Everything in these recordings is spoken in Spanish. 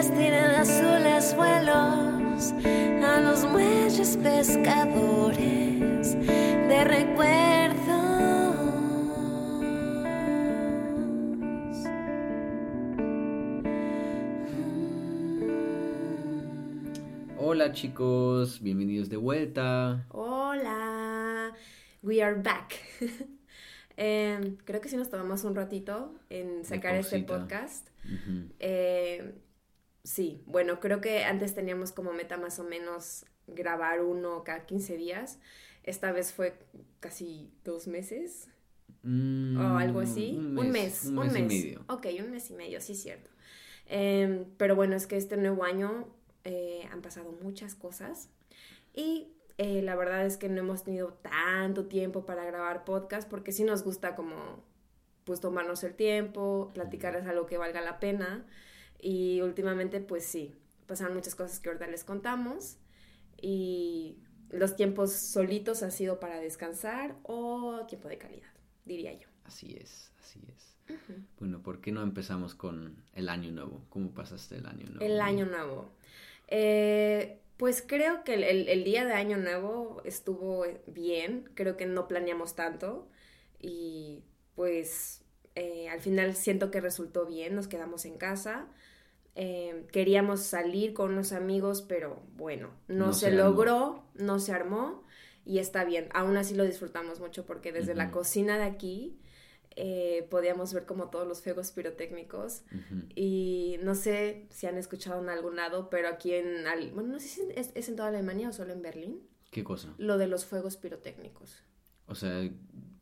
nubes tienen azules vuelos a los muelles pescadores de recuerdos. Hola chicos, bienvenidos de vuelta. Hola, we are back. Em, creo que sí nos tomamos un ratito en sacar este podcast. Ujú. Eh, sí, bueno, creo que antes teníamos como meta más o menos grabar uno cada 15 días. Esta vez fue casi dos meses Mm, o algo así. Un mes, un un mes y mes. medio. Ok, un mes y medio, sí, cierto. Em, pero bueno, es que este nuevo año eh, han pasado muchas cosas y eh, la verdad es que no hemos tenido tanto tiempo para grabar podcast porque sí nos gusta como pues tomarnos el tiempo, platicarles algo que valga la pena y últimamente pues sí, pasaron muchas cosas que ahorita les contamos y los tiempos solitos ha sido para descansar o tiempo de calidad, diría yo. Así es, así es. Bueno, ¿por qué no empezamos con el año nuevo? ¿Cómo pasaste el año nuevo? El año nuevo. Eh, pues creo que el, el- el día de año nuevo estuvo bien, creo que no planeamos tanto y pues eh, al final siento que resultó bien, nos quedamos en casa. Eh, queríamos salir con unos amigos, pero bueno, no, No se, logró, no se armó y está bien. Aún así lo disfrutamos mucho porque desde la cocina de aquí eh, podíamos ver como todos los fuegos pirotécnicos y no sé si han escuchado en algún lado, pero aquí en, bueno, no sé si es, es en toda Alemania o solo en Berlín, ¿Qué cosa? lo de los fuegos pirotécnicos. O sea,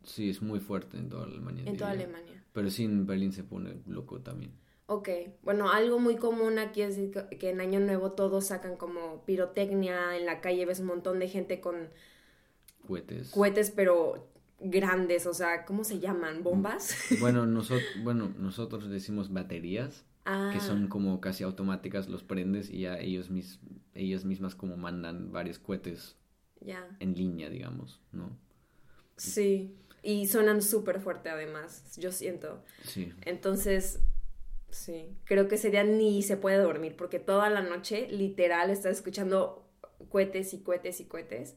sí, es muy fuerte en toda Alemania. En toda. Alemania. Pero sí, en Berlín se pone loco también. Ok, bueno, algo muy común aquí es que en Año Nuevo todos sacan como pirotecnia, en la calle ves un montón de gente con Cohetes. cohetes, pero grandes, o sea, ¿cómo se llaman? ¿Bombas? Bueno, nosotros, bueno, nosotros decimos baterías, Ah, que son como casi automáticas, los prendes y ya ellos, mis, ellas mismas como mandan varios cohetes en línea, digamos, ¿no? sí, y suenan súper fuerte además, yo siento. Sí. Entonces, sí, creo que ese día ni se puede dormir porque toda la noche literal estás escuchando cohetes y cohetes y cohetes.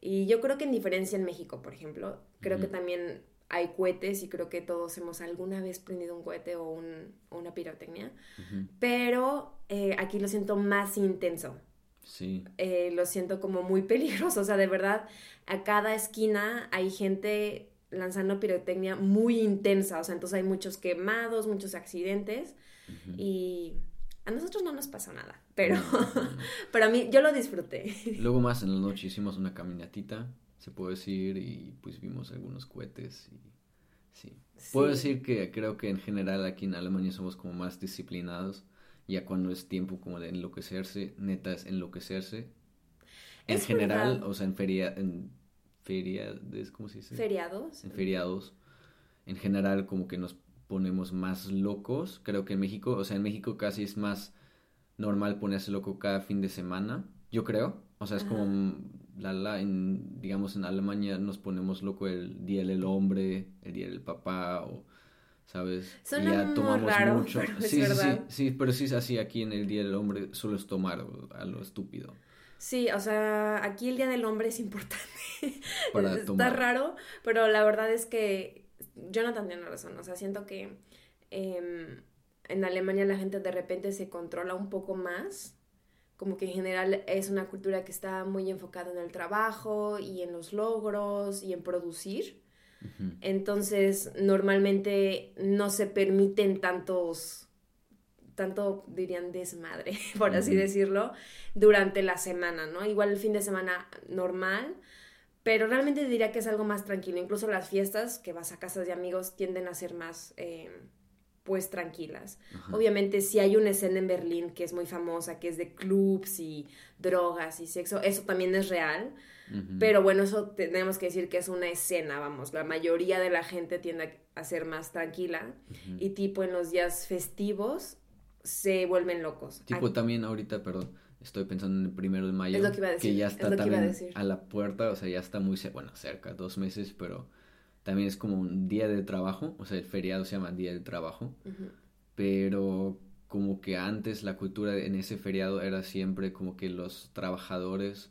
Y yo creo que en diferencia en México, por ejemplo, creo que Ujú. también hay cohetes y creo que todos hemos alguna vez prendido un cohete o, un- o una pirotecnia, Ujú. pero eh, aquí lo siento más intenso. Sí. Eh, lo siento como muy peligroso, o sea, de verdad, a cada esquina hay gente lanzando pirotecnia muy intensa, o sea, entonces hay muchos quemados, muchos accidentes Ujú. y a nosotros no nos pasó nada, pero, pero a mí yo lo disfruté. Luego más en la noche hicimos una caminatita, se puede decir, y pues vimos algunos cohetes y sí. Puedo Sí. decir que creo que en general aquí en Alemania somos como más disciplinados, ya cuando es tiempo como de enloquecerse, neta es enloquecerse. En Es general, verdad. o sea, en feria, en feria, ¿cómo se dice? Feriados. en feriados, en general como que nos ponemos más locos. Creo que en México, o sea, en México casi es más normal ponerse loco cada fin de semana, yo creo. O sea, es Ajá. como, mm, la, la, en, digamos, en Alemania nos ponemos loco el Día del Hombre, el Día del Papá, o, ¿sabes? Y ya tomamos raro, mucho. pero es sí, sí, sí, sí, pero sí es así aquí en el Día del Hombre, solo es tomar a lo estúpido. Sí, o sea, aquí el Día del Hombre es importante. Para Está tomar. raro, pero la verdad es que Jonathan tiene razón. O sea, siento que em, en Alemania la gente de repente se controla un poco más. Como que en general es una cultura que está muy enfocada en el trabajo y en los logros y en producir. Entonces, normalmente no se permiten tantos, tanto dirían desmadre, por así decirlo, durante la semana, ¿no? Igual el fin de semana normal, pero realmente diría que es algo más tranquilo. Incluso las fiestas que vas a casas de amigos tienden a ser más, eh, pues, tranquilas. Ajá. Obviamente, si hay una escena en Berlín que es muy famosa, que es de clubs y drogas y sexo, eso también es real. Pero bueno, eso tenemos que decir que es una escena, vamos. La mayoría de la gente tiende a ser más tranquila. Ujú. Y tipo en los días festivos se vuelven locos. Tipo Aquí- también ahorita, perdón, estoy pensando en el primero de mayo. Es lo que iba a decir, ya es está lo que iba a también decir. a la puerta, o sea, ya está muy, bueno, cerca, dos meses, pero también es como un día de trabajo, o sea, el feriado se llama Día del Trabajo, Ujú. pero como como que antes la cultura en ese feriado era siempre como que los trabajadores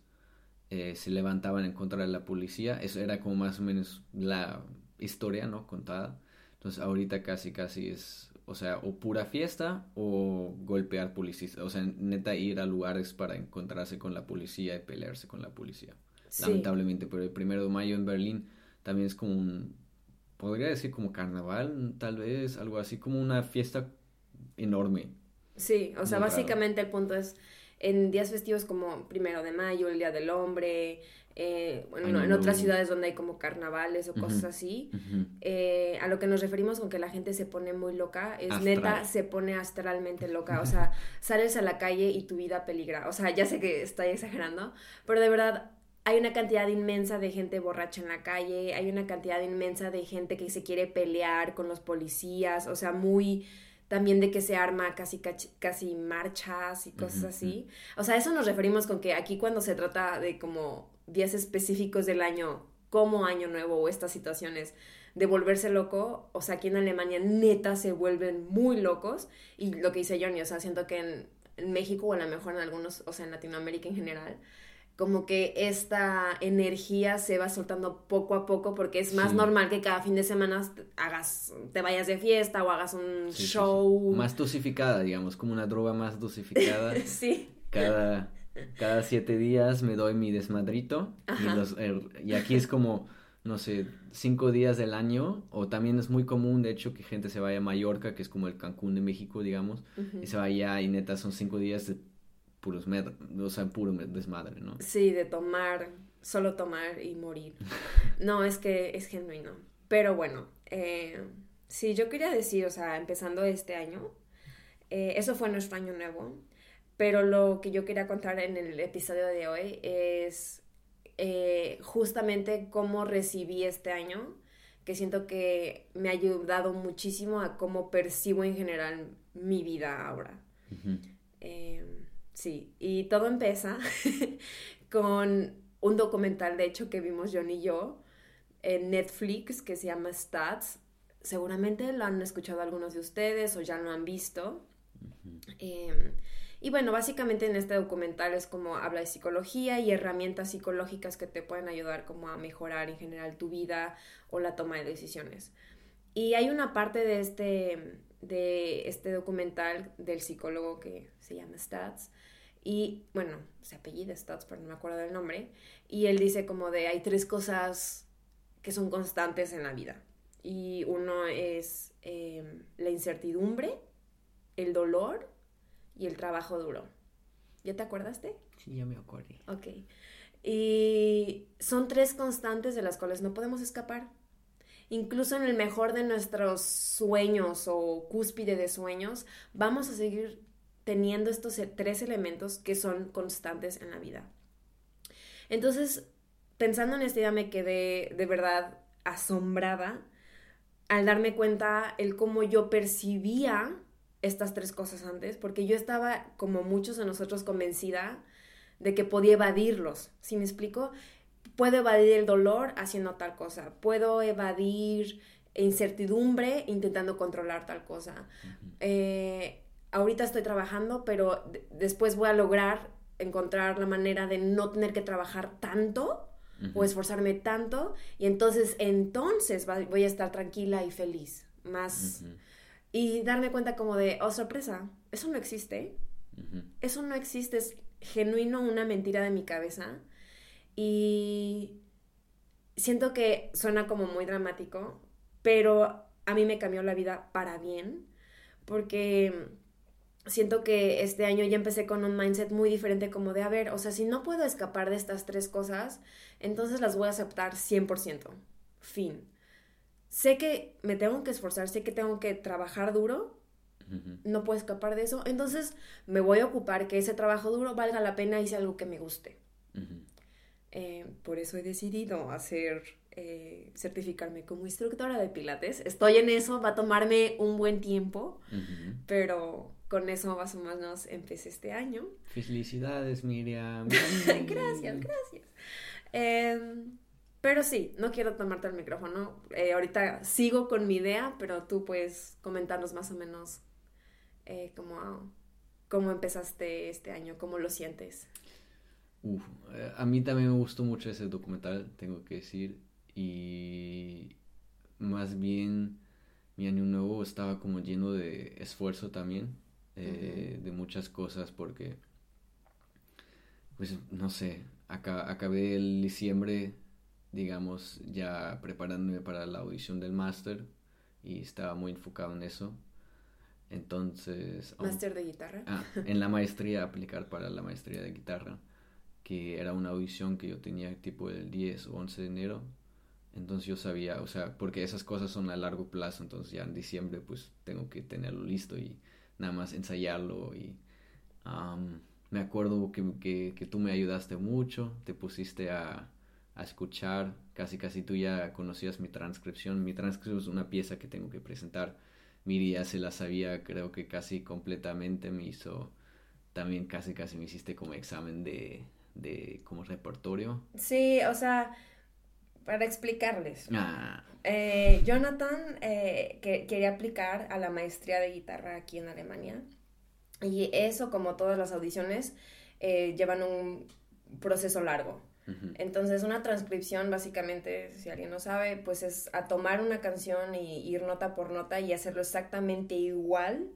eh, se levantaban en contra de la policía. Eso era como más o menos la historia, ¿no? Contada. Entonces ahorita casi, casi es, o sea, o pura fiesta o golpear policías. O sea, neta ir a lugares para encontrarse con la policía y pelearse con la policía. Lamentablemente, pero el primero de mayo en Berlín también es como un, podría decir como carnaval, tal vez, algo así, como una fiesta enorme. Sí, o sea, básicamente el punto es en días festivos como primero de mayo, el Día del Hombre, eh, bueno, en otras ciudades donde hay como carnavales o cosas así, eh, a lo que nos referimos con que la gente se pone muy loca, es neta, se pone astralmente loca, o sea, sales a la calle y tu vida peligra, o sea, ya sé que estoy exagerando, pero de verdad hay una cantidad inmensa de gente borracha en la calle, hay una cantidad inmensa de gente que se quiere pelear con los policías, o sea, muy también de que se arma casi, casi marchas y cosas así. O sea, eso nos referimos con que aquí cuando se trata de como días específicos del año, como Año Nuevo o estas situaciones de volverse loco, o sea, aquí en Alemania neta se vuelven muy locos y lo que dice Johnny, o sea, siento que en, en México o a lo mejor en algunos, o sea, en Latinoamérica en general, como que esta energía se va soltando poco a poco porque es más normal que cada fin de semana hagas, te vayas de fiesta o hagas un show. más dosificada, digamos, como una droga más dosificada. sí. Cada, cada siete días me doy mi desmadrito y, y aquí es como, no sé, cinco días del año o también es muy común, de hecho, que gente se vaya a Mallorca, que es como el Cancún de México, digamos, y se vaya y neta son cinco días de puros o sea, puro desmadre, ¿no? Sí, de tomar, solo tomar y morir. No, es que es genuino. Pero bueno, eh, sí, yo quería decir, o sea, empezando este año, eh, eso fue nuestro año nuevo, pero lo que yo quería contar en el episodio de hoy es eh, justamente cómo recibí este año, que siento que me ha ayudado muchísimo a cómo percibo en general mi vida ahora. Sí, y todo empieza con un documental, de hecho, que vimos John y yo en Netflix que se llama Stats. Seguramente lo han escuchado algunos de ustedes o ya lo han visto. Em, y bueno, básicamente en este documental es como habla de psicología y herramientas psicológicas que te pueden ayudar como a mejorar en general tu vida o la toma de decisiones. Y hay una parte de este, de este documental del psicólogo que se llama Stats, y bueno, se apellida Stats, pero no me acuerdo del nombre. Y él dice como de hay tres cosas que son constantes en la vida. Y uno es em, la incertidumbre, el dolor y el trabajo duro. ¿Ya te acordaste? Sí, ya me acuerdo. Ok. Y son tres constantes de las cuales no podemos escapar. Incluso en el mejor de nuestros sueños o cúspide de sueños, vamos a seguir teniendo estos e, tres elementos que son constantes en la vida. Entonces, pensando en esta idea me quedé de verdad asombrada al darme cuenta el cómo yo percibía estas tres cosas antes, porque yo estaba, como muchos de nosotros, convencida de que podía evadirlos. ¿Sí me explico? Puedo evadir el dolor haciendo tal cosa, puedo evadir incertidumbre intentando controlar tal cosa ahorita estoy trabajando, pero después voy a lograr encontrar la manera de no tener que trabajar tanto o esforzarme tanto y entonces entonces voy a estar tranquila y feliz más y darme cuenta como de oh sorpresa eso no existe eso no existe es genuino una mentira de mi cabeza y siento que suena como muy dramático pero a mí me cambió la vida para bien porque siento que este año ya empecé con un mindset muy diferente como de, a ver, o sea, si no puedo escapar de estas tres cosas, entonces las voy a aceptar 100%. Fin. Sé que me tengo que esforzar, sé que tengo que trabajar duro, no puedo escapar de eso, entonces me voy a ocupar que ese trabajo duro valga la pena y sea algo que me guste. Eh, por eso he decidido hacer, eh, certificarme como instructora de pilates. Estoy en eso, va a tomarme un buen tiempo, pero con eso más o menos empecé este año. Felicidades, Miriam. gracias, gracias. Em, pero sí, no quiero tomarte el micrófono. Eh, ahorita sigo con mi idea, pero tú puedes comentarnos más o menos eh, ¿cómo, ¿cómo empezaste este año? ¿Cómo lo sientes? Uf, eh, a mí también me gustó mucho ese documental, tengo que decir, y más bien mi año nuevo estaba como lleno de esfuerzo también, eh, de muchas cosas, porque, pues, no sé, acá, acabé el diciembre, digamos, ya preparándome para la audición del máster y estaba muy enfocado en eso. Entonces... ¿Máster de guitarra? Ah, en la maestría, aplicar para la maestría de guitarra, que era una audición que yo tenía tipo el 10 o 11 de enero. Entonces yo sabía, o sea, porque esas cosas son a largo plazo, entonces ya en diciembre pues tengo que tenerlo listo y nada más ensayarlo y me acuerdo que, que, que, tú me ayudaste mucho, te pusiste a, a, escuchar, casi casi tú ya conocías mi transcripción, mi transcripción es una pieza que tengo que presentar, Miri ya se la sabía creo que casi completamente, me hizo, también casi casi me hiciste como examen de, de como repertorio. Sí, o sea, para explicarles. Ah. Eh, Jonathan eh, que, quería aplicar a la maestría de guitarra aquí en Alemania. Y eso, como todas las audiciones, eh, llevan un proceso largo. Entonces, una transcripción, básicamente, si alguien no sabe, pues es a tomar una canción y ir nota por nota y hacerlo exactamente igual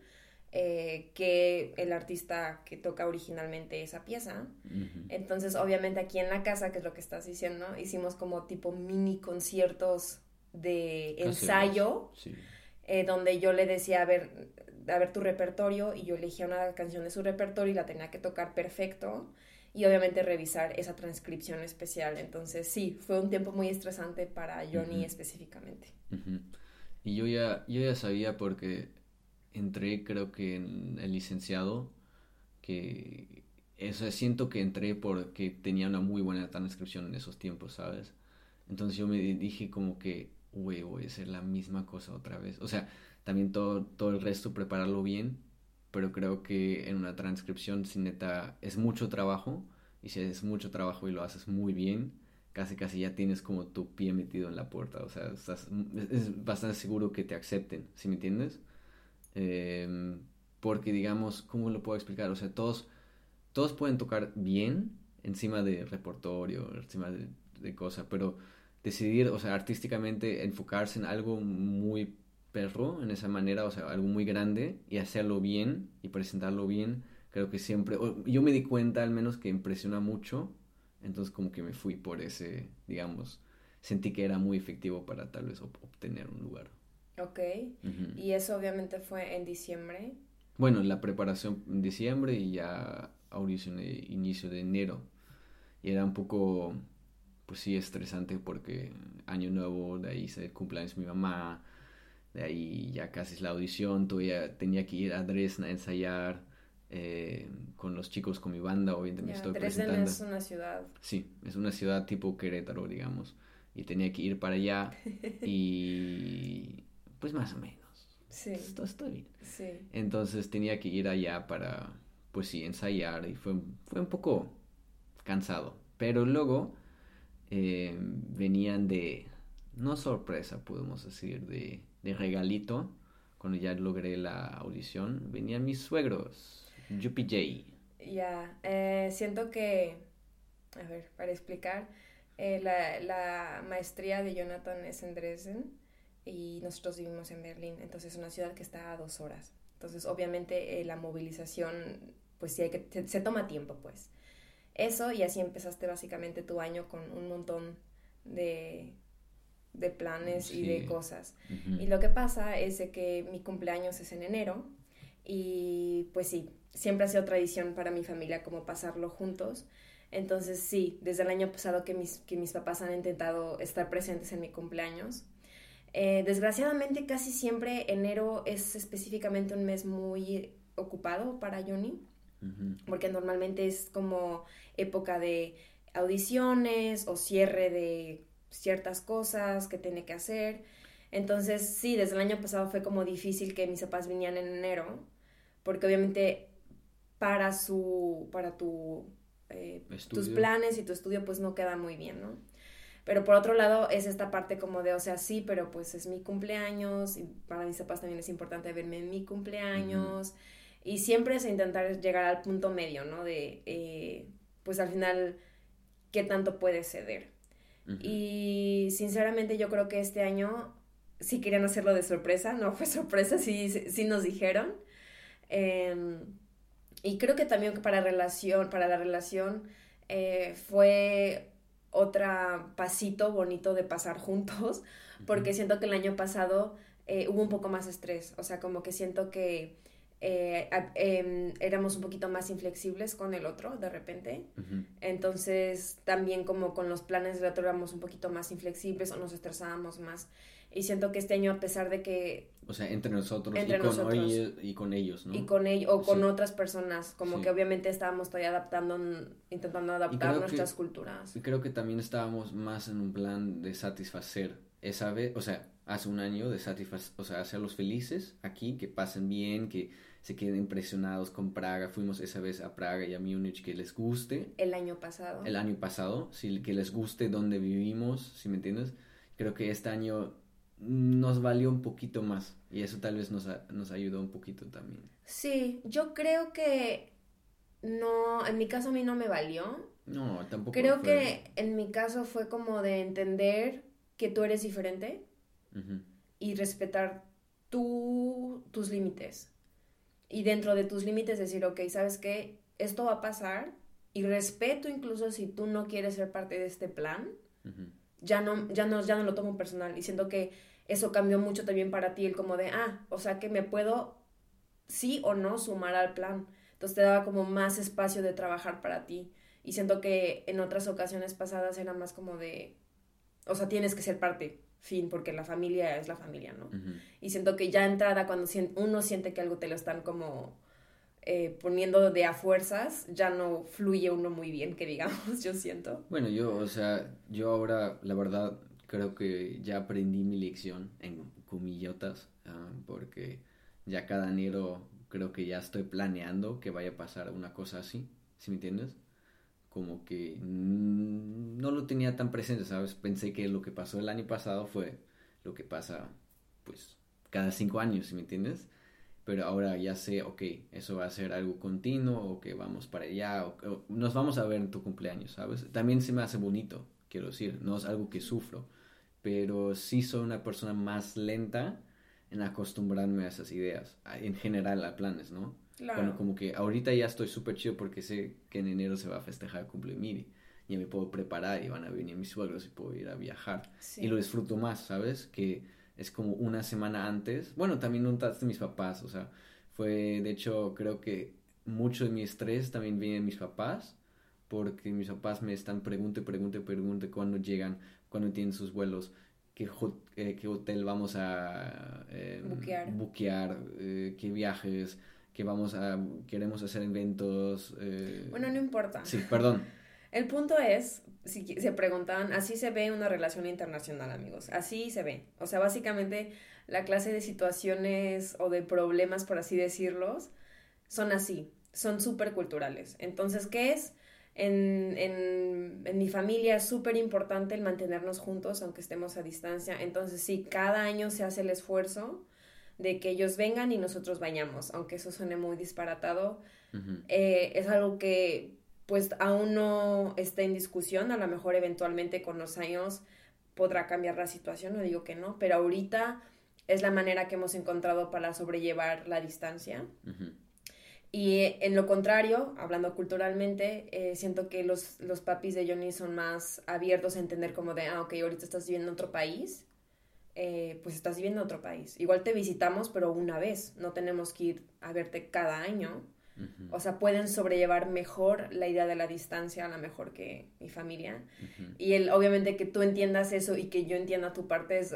eh, que el artista que toca originalmente esa pieza. Entonces, obviamente, aquí en la casa, que es lo que estás diciendo, hicimos como tipo mini conciertos de ensayo, eh, donde yo le decía, a ver, a ver tu repertorio y yo elegía una canción de su repertorio y la tenía que tocar perfecto y obviamente revisar esa transcripción especial. Entonces sí, fue un tiempo muy estresante para Johnny específicamente. Y yo ya, yo ya sabía porque entré creo que en el licenciado, que eso siento que entré porque tenía una muy buena transcripción en esos tiempos, ¿sabes? Entonces yo me dije como que, güey, voy a hacer la misma cosa otra vez. O sea, también todo, todo el resto prepararlo bien, pero creo que en una transcripción, si neta, es mucho trabajo, y si es mucho trabajo y lo haces muy bien, casi casi ya tienes como tu pie metido en la puerta, o sea, estás, es bastante seguro que te acepten, ¿sí me entiendes? Em, porque digamos, ¿cómo lo puedo explicar? O sea, todos, todos pueden tocar bien encima de repertorio, encima de, de cosas, pero decidir, o sea, artísticamente enfocarse en algo muy perro en esa manera, o sea, algo muy grande y hacerlo bien y presentarlo bien, creo que siempre, yo me di cuenta al menos que impresiona mucho, entonces como que me fui por ese, digamos, sentí que era muy efectivo para tal vez obtener un lugar. Ok, y eso obviamente fue en diciembre. Bueno, la preparación en diciembre y ya audición de inicio de enero. Y era un poco, pues sí, estresante porque año nuevo, de ahí se cumpleaños mi mamá, de ahí ya casi es la audición, todavía tenía que ir a Dresden a ensayar eh, con los chicos, con mi banda, obviamente me estoy Dresden presentando. es una ciudad. Sí, es una ciudad tipo Querétaro, digamos, y tenía que ir para allá y pues más o menos. Sí. Esto estoy bien. Sí. Entonces tenía que ir allá para, pues sí, ensayar y fue, fue un poco cansado, pero luego eh, venían de, no sorpresa, podemos decir, de de regalito, cuando ya logré la audición, venían mis suegros, Yuppie J. Ya, eh, siento que, a ver, para explicar, eh, la, la, maestría de Jonathan es en Dresden y nosotros vivimos en Berlín, entonces es una ciudad que está a dos horas. Entonces, obviamente, eh, la movilización, pues sí hay que, se, se toma tiempo, pues. Eso, y así empezaste básicamente tu año con un montón de de planes y de cosas. Y lo que pasa es que mi cumpleaños es en enero y pues sí, siempre ha sido tradición para mi familia como pasarlo juntos. Entonces sí, desde el año pasado que mis, que mis papás han intentado estar presentes en mi cumpleaños. Eh, desgraciadamente casi siempre enero es específicamente un mes muy ocupado para Johnny, porque normalmente es como época de audiciones o cierre de ciertas cosas que tiene que hacer. Entonces, sí, desde el año pasado fue como difícil que mis papás vinieran en enero, porque obviamente para su, para tu, eh, tus planes y tu estudio, pues no queda muy bien, ¿no? Pero por otro lado, es esta parte como de, o sea, sí, pero pues es mi cumpleaños y para mis papás también es importante verme en mi cumpleaños. Y siempre es intentar llegar al punto medio, ¿no? De, eh, pues al final, ¿qué tanto puedes ceder? Y sinceramente yo creo que este año sí querían hacerlo de sorpresa, no fue sorpresa, sí, sí nos dijeron. Em, y creo que también para, relación, para la relación eh, fue otro pasito bonito de pasar juntos, porque siento que el año pasado eh, hubo un poco más estrés, o sea, como que siento que eh, em, éramos un poquito más inflexibles con el otro de repente. Entonces, también como con los planes del otro éramos un poquito más inflexibles o nos estresábamos más. Y siento que este año, a pesar de que... O sea, entre nosotros, y, con Ellos, y con ellos, ¿no? Y con ellos, o con otras personas, como que obviamente estábamos todavía adaptando, intentando adaptar nuestras culturas. Y creo que también estábamos más en un plan de satisfacer esa vez, o sea, hace un año de satisfacer, o sea, hacerlos felices aquí, que pasen bien, que se queden impresionados con Praga. Fuimos esa vez a Praga y a Múnich, que les guste. El año pasado. El año pasado, sí, que les guste donde vivimos, si me entiendes. Creo que este año nos valió un poquito más y eso tal vez nos, nos ayudó un poquito también. Sí, yo creo que no, en mi caso a mí no me valió. No, tampoco. Creo que en mi caso fue como de entender que tú eres diferente y respetar tu, tus límites y dentro de tus límites decir, ok, ¿sabes qué? Esto va a pasar y respeto incluso si tú no quieres ser parte de este plan, ya, no, ya, no, ya no lo tomo personal y siento que eso cambió mucho también para ti, el como de, ah, o sea que me puedo sí o no sumar al plan. Entonces te daba como más espacio de trabajar para ti. Y siento que en otras ocasiones pasadas era más como de, o sea, tienes que ser parte fin, porque la familia es la familia, ¿no? Y siento que ya entrada, cuando uno siente que algo te lo están como eh, poniendo de a fuerzas, ya no fluye uno muy bien, que digamos, yo siento. Bueno, yo, o sea, yo ahora, la verdad, creo que ya aprendí mi lección en comillotas, ah, porque ya cada enero creo que ya estoy planeando que vaya a pasar una cosa así, ¿sí me entiendes? Como que no lo tenía tan presente, ¿sabes? Pensé que lo que pasó el año pasado fue lo que pasa, pues, cada cinco años, ¿sí me entiendes? Pero ahora ya sé, ok, eso va a ser algo continuo, o que vamos para allá, o, nos vamos a ver en tu cumpleaños, ¿sabes? También se me hace bonito, quiero decir, no es algo que sufro, pero sí soy una persona más lenta en acostumbrarme a esas ideas, en general a planes, ¿no? Bueno, como que ahorita ya estoy súper chido porque sé que en enero se va a festejar el cumple de Ya me puedo preparar y van a venir mis suegros y puedo ir a viajar. Y lo disfruto más, ¿sabes? Que es como una semana antes. Bueno, también notaste mis papás, o sea, fue, de hecho, creo que mucho de mi estrés también viene de mis papás, porque mis papás me están pregunte, pregunte, pregunte cuándo llegan, cuándo tienen sus vuelos, qué, eh, qué hotel vamos a eh, buquear, eh, qué viajes, que vamos a, queremos hacer eventos. Eh, bueno, no importa. Sí, perdón. El punto es, si se preguntaban, así se ve una relación internacional, amigos, así se ve. O sea, básicamente la clase de situaciones o de problemas, por así decirlos, son así, son súper culturales. Entonces, ¿qué es? En, en, en mi familia es súper importante el mantenernos juntos, aunque estemos a distancia. Entonces, sí, cada año se hace el esfuerzo de que ellos vengan y nosotros vayamos, aunque eso suene muy disparatado, eh, es algo que pues aún no está en discusión, a lo mejor eventualmente con los años podrá cambiar la situación, no digo que no, pero ahorita es la manera que hemos encontrado para sobrellevar la distancia. Y en lo contrario, hablando culturalmente, eh, siento que los, los papis de Johnny son más abiertos a entender como de, ah, ok, ahorita estás viviendo en otro país, eh, pues estás viviendo en otro país. Igual te visitamos, pero una vez, no tenemos que ir a verte cada año. O sea, pueden sobrellevar mejor la idea de la distancia, a lo mejor que mi familia. Y el, obviamente que tú entiendas eso y que yo entienda tu parte es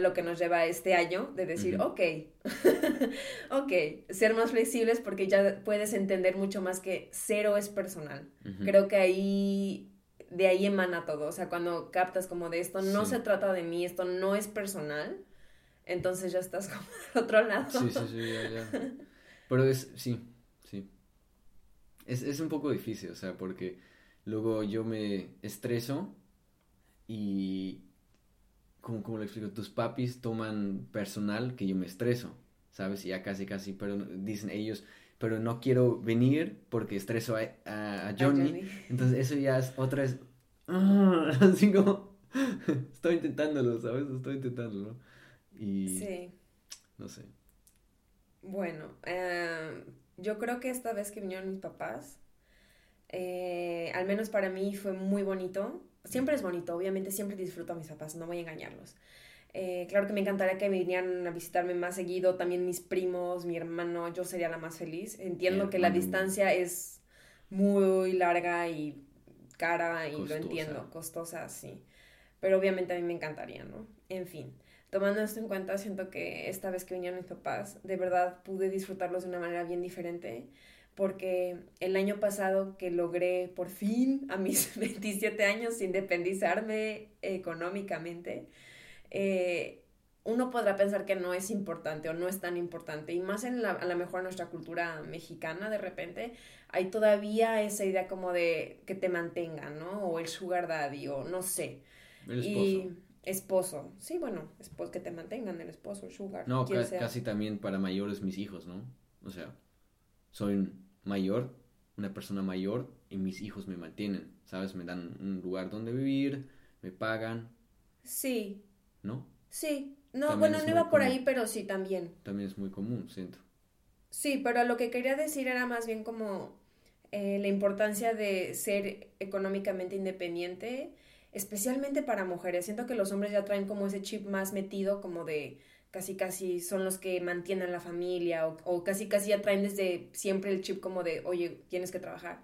lo que nos lleva este año de decir, ok, ok, ser más flexibles porque ya puedes entender mucho más que cero es personal. Creo que ahí de ahí emana todo. O sea, cuando captas como de esto no se trata de mí, esto no es personal, entonces ya estás como del otro lado. Sí, sí, sí, ya, ya. Pero es, sí, sí. Es, es un poco difícil, o sea, porque luego yo me estreso y, como, como le explico, tus papis toman personal que yo me estreso, ¿sabes? Y ya casi, casi, pero dicen ellos, pero no quiero venir porque estreso a, a, Johnny. Entonces eso ya es otra vez, así como, estoy intentándolo, ¿sabes? Estoy intentándolo. Y... Sí. No sé. Bueno, eh, yo creo que esta vez que vinieron mis papás, eh, al menos para mí fue muy bonito. Siempre es bonito, obviamente siempre disfruto a mis papás, no voy a engañarlos. Eh, claro que me encantaría que vinieran a visitarme más seguido, también mis primos, mi hermano, yo sería la más feliz. Entiendo que la distancia es muy larga y cara y lo entiendo, costosa, sí. Pero obviamente a mí me encantaría, ¿no? En fin, tomando esto en cuenta, siento que esta vez que vinieron mis papás, de verdad pude disfrutarlos de una manera bien diferente porque el año pasado que logré por fin a mis 27 años independizarme económicamente, eh, uno podrá pensar que no es importante o no es tan importante. Y más en la, a lo mejor en nuestra cultura mexicana, de repente, hay todavía esa idea como de que te mantengan, ¿no? O el sugar daddy, o no sé. El esposo. Y esposo. Sí, bueno, esposo, que te mantengan, el esposo, el sugar. No, casi también para mayores mis hijos, ¿no? O sea, soy mayor, una persona mayor, y mis hijos me mantienen, ¿sabes? Me dan un lugar donde vivir, me pagan. Sí. ¿No? Sí. No, bueno, no iba por ahí, pero sí también. También es muy común, siento. Sí, pero lo que quería decir era más bien como eh, la importancia de ser económicamente independiente, especialmente para mujeres. Siento que los hombres ya traen como ese chip más metido, como de casi casi son los que mantienen la familia o, casi casi ya traen desde siempre el chip como de, oye, tienes que trabajar.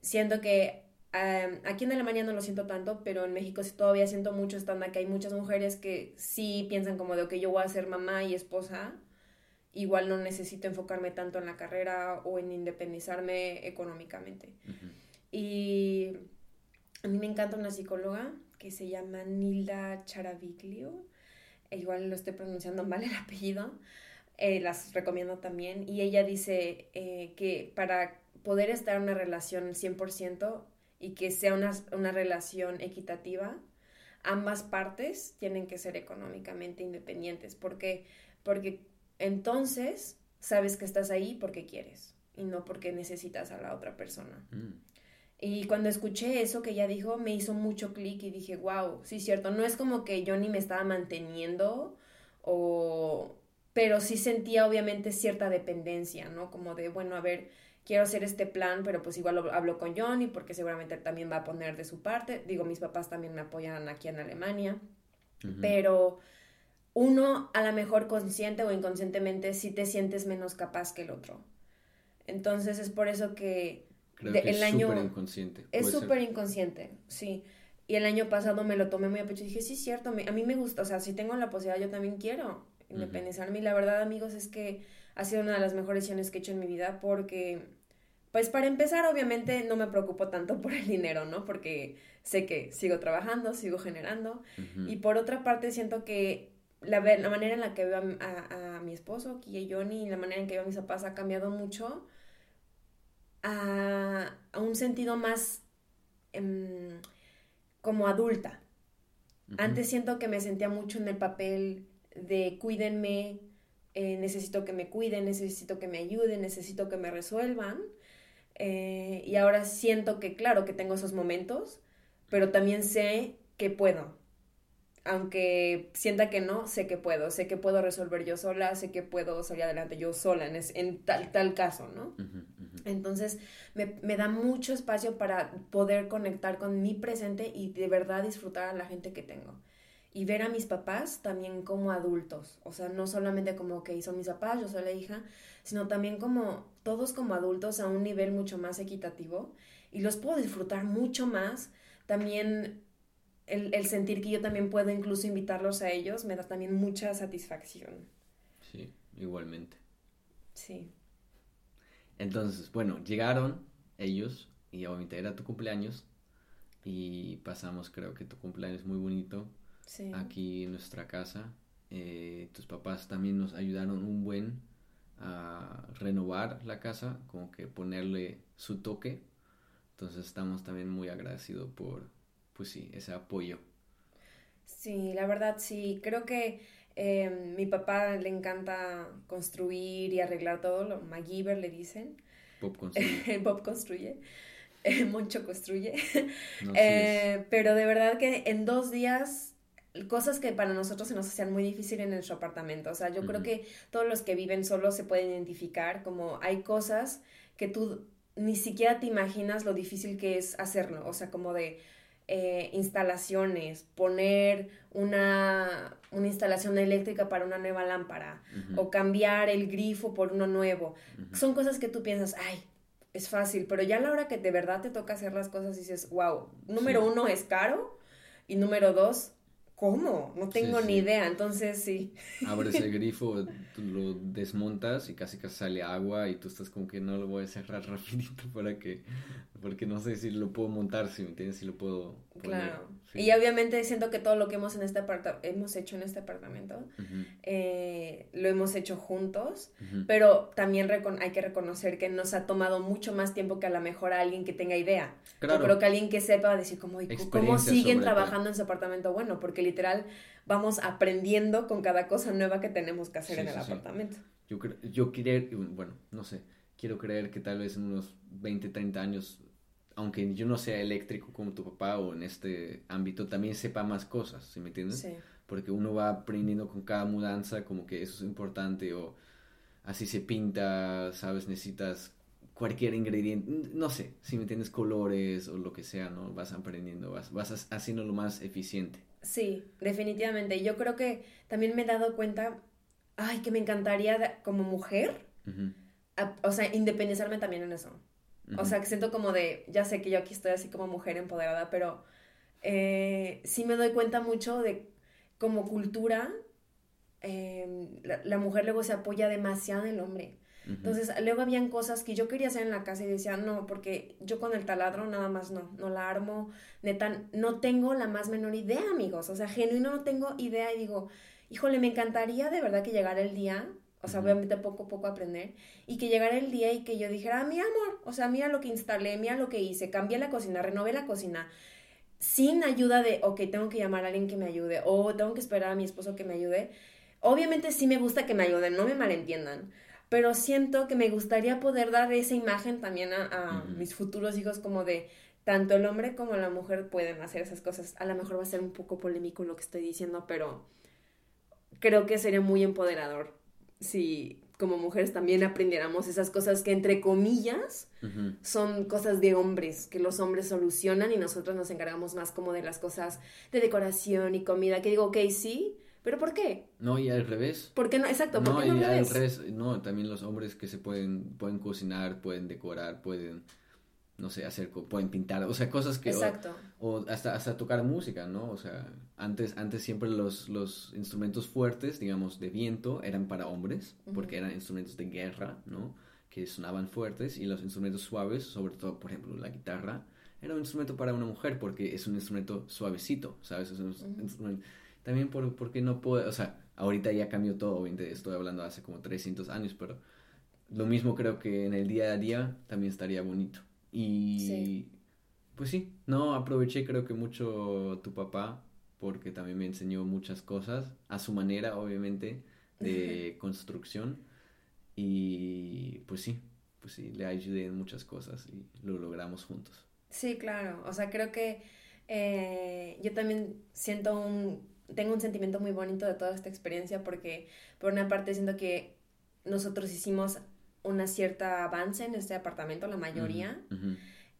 Siento que aquí en Alemania no lo siento tanto, pero en México sí todavía siento mucho estándar que hay muchas mujeres que sí piensan como de, ok, yo voy a ser mamá y esposa, igual no necesito enfocarme tanto en la carrera o en independizarme económicamente. Y a mí me encanta una psicóloga que se llama Nilda Charaviglio igual lo estoy pronunciando mal el apellido, eh, las recomiendo también. Y ella dice eh, que para poder estar en una relación 100% y que sea una, una relación equitativa, ambas partes tienen que ser económicamente independientes. ¿Por qué? Porque entonces sabes que estás ahí porque quieres y no porque necesitas a la otra persona. Mm. Y cuando escuché eso que ella dijo, me hizo mucho clic y dije, wow, sí, cierto, no es como que yo ni me estaba manteniendo o... Pero sí sentía obviamente cierta dependencia, ¿no? Como de, bueno, a ver, quiero hacer este plan, pero pues igual lo hablo con Johnny porque seguramente también va a poner de su parte. Digo, mis papás también me apoyan aquí en Alemania. Pero uno, a lo mejor consciente o inconscientemente, sí te sientes menos capaz que el otro. Entonces es por eso que Creo que es súper inconsciente. Es súper inconsciente, sí. Y el año pasado me lo tomé muy a pecho y dije, sí, es cierto, a mí me gusta, o sea, si tengo la posibilidad, yo también quiero independizarme. Y la verdad, amigos, es que ha sido una de las mejores decisiones que he hecho en mi vida porque, pues para empezar, obviamente no me preocupo tanto por el dinero, ¿no? Porque sé que sigo trabajando, sigo generando. Y por otra parte, siento que la, la manera en la que veo a, a, mi esposo, Kia y Johnny, y la manera en que veo a mis papás ha cambiado mucho a, un sentido más em, como adulta. Antes siento que me sentía mucho en el papel de cuídenme, eh, necesito que me cuiden, necesito que me ayuden, necesito que me resuelvan. Eh, y ahora siento que, claro, que tengo esos momentos, pero también sé que puedo. Aunque sienta que no, sé que puedo, sé que puedo resolver yo sola, sé que puedo salir adelante yo sola en, en tal, tal caso, ¿no? Entonces me, da mucho espacio para poder conectar con mi presente y de verdad disfrutar a la gente que tengo. Y ver a mis papás también como adultos, o sea, no solamente como que son mis papás, yo soy la hija, sino también como todos como adultos a un nivel mucho más equitativo y los puedo disfrutar mucho más. También el, el sentir que yo también puedo incluso invitarlos a ellos me da también mucha satisfacción. Sí, igualmente. Sí. Entonces, bueno, llegaron ellos y obviamente era tu cumpleaños y pasamos, creo que tu cumpleaños muy bonito aquí en nuestra casa. Eh, tus papás también nos ayudaron un buen a renovar la casa, como que ponerle su toque. Entonces estamos también muy agradecidos por, pues sí, ese apoyo. Sí, la verdad sí, creo que Em, mi papá le encanta construir y arreglar todo, lo MacGyver le dicen. Bob construye. Bob construye. Moncho construye. No, sí Eh, pero de verdad que en dos días, cosas que para nosotros se nos hacían muy difícil en nuestro apartamento. O sea, yo creo que todos los que viven solos se pueden identificar, como hay cosas que tú ni siquiera te imaginas lo difícil que es hacerlo. O sea, como de eh, instalaciones, poner una, una instalación eléctrica para una nueva lámpara o cambiar el grifo por uno nuevo. Son cosas que tú piensas, ay, es fácil, pero ya a la hora que de verdad te toca hacer las cosas dices, wow, número Sí. uno es caro y número dos, ¿cómo? No tengo Sí, ni sí. idea, entonces sí. Abres el grifo, tú lo desmontas y casi casi sale agua y tú estás como que no lo voy a cerrar rapidito para que, porque no sé si lo puedo montar, si me entiendes, si lo puedo poner. Claro. Sí. Y obviamente siento que todo lo que hemos, en este aparta- hemos hecho en este apartamento Ujú, eh, lo hemos hecho juntos, ujú. pero también hay que reconocer que nos ha tomado mucho más tiempo que a lo mejor a alguien que tenga idea. Claro. Yo creo que alguien que sepa decir como, "¿Y ¿cómo siguen trabajando en su apartamento? Bueno, porque literal vamos aprendiendo con cada cosa nueva que tenemos que hacer Sí, en el sí, sí. apartamento. Yo, yo bueno, no sé, quiero creer que tal vez en unos 20, 30 años, aunque yo no sea eléctrico como tu papá o en este ámbito, también sepa más cosas, ¿sí me entiendes? Sí. Porque uno va aprendiendo con cada mudanza como que eso es importante o así se pinta, ¿sabes? Necesitas cualquier ingrediente, no sé, si me entiendes, colores o lo que sea, ¿no? Vas aprendiendo, vas, vas ha- haciéndolo más eficiente. Sí, definitivamente. Yo creo que también me he dado cuenta, ay, que me encantaría como mujer, a- o sea, independizarme también en eso. O sea, que siento como de, ya sé que yo aquí estoy así como mujer empoderada, pero eh, sí me doy cuenta mucho de como cultura, eh, la, la mujer luego se apoya demasiado en el hombre. Entonces, luego habían cosas que yo quería hacer en la casa y decía, no, porque yo con el taladro nada más no, no la armo, neta, no tengo la más menor idea, amigos, o sea, genuino no tengo idea y digo, híjole, me encantaría de verdad que llegara el día, o sea, obviamente poco a poco aprender, y que llegara el día y que yo dijera, ah, mi amor, o sea, mira lo que instalé, mira lo que hice, cambié la cocina, renové la cocina, sin ayuda de, ok, tengo que llamar a alguien que me ayude, o tengo que esperar a mi esposo que me ayude. Obviamente sí me gusta que me ayuden, no me malentiendan, pero siento que me gustaría poder dar esa imagen también a, mis futuros hijos como de tanto el hombre como la mujer pueden hacer esas cosas. A lo mejor va a ser un poco polémico lo que estoy diciendo, pero creo que sería muy empoderador si como mujeres también aprendiéramos esas cosas que entre comillas son cosas de hombres, que los hombres solucionan y nosotros nos encargamos más como de las cosas de decoración y comida, que digo, ok, sí, pero ¿por qué? No, y al revés. ¿Por qué no? Exacto, ¿por No, qué no y al revés? no, también los hombres que se pueden, pueden cocinar, pueden decorar, pueden, no sé, hacer, pueden pintar, o sea, cosas que, Exacto. o hasta, hasta tocar música, ¿no? O sea, antes, antes siempre los, los instrumentos fuertes, digamos, de viento, eran para hombres, porque eran instrumentos de guerra, ¿no? Que sonaban fuertes, y los instrumentos suaves, sobre todo, por ejemplo, la guitarra, era un instrumento para una mujer, porque es un instrumento suavecito, ¿sabes? Es un instrumento... También por, porque no puedo, o sea, ahorita ya cambió todo, obviamente estoy hablando hace como 300 años, pero lo mismo creo que en el día a día también estaría bonito. Y Sí. pues sí, no, aproveché creo que mucho tu papá, porque también me enseñó muchas cosas, a su manera, obviamente, de construcción. Y pues sí, pues sí, le ayudé en muchas cosas y lo logramos juntos. Sí, claro. O sea, creo que eh, yo también siento un, tengo un sentimiento muy bonito de toda esta experiencia porque por una parte siento que nosotros hicimos una cierta avance en este apartamento, la mayoría.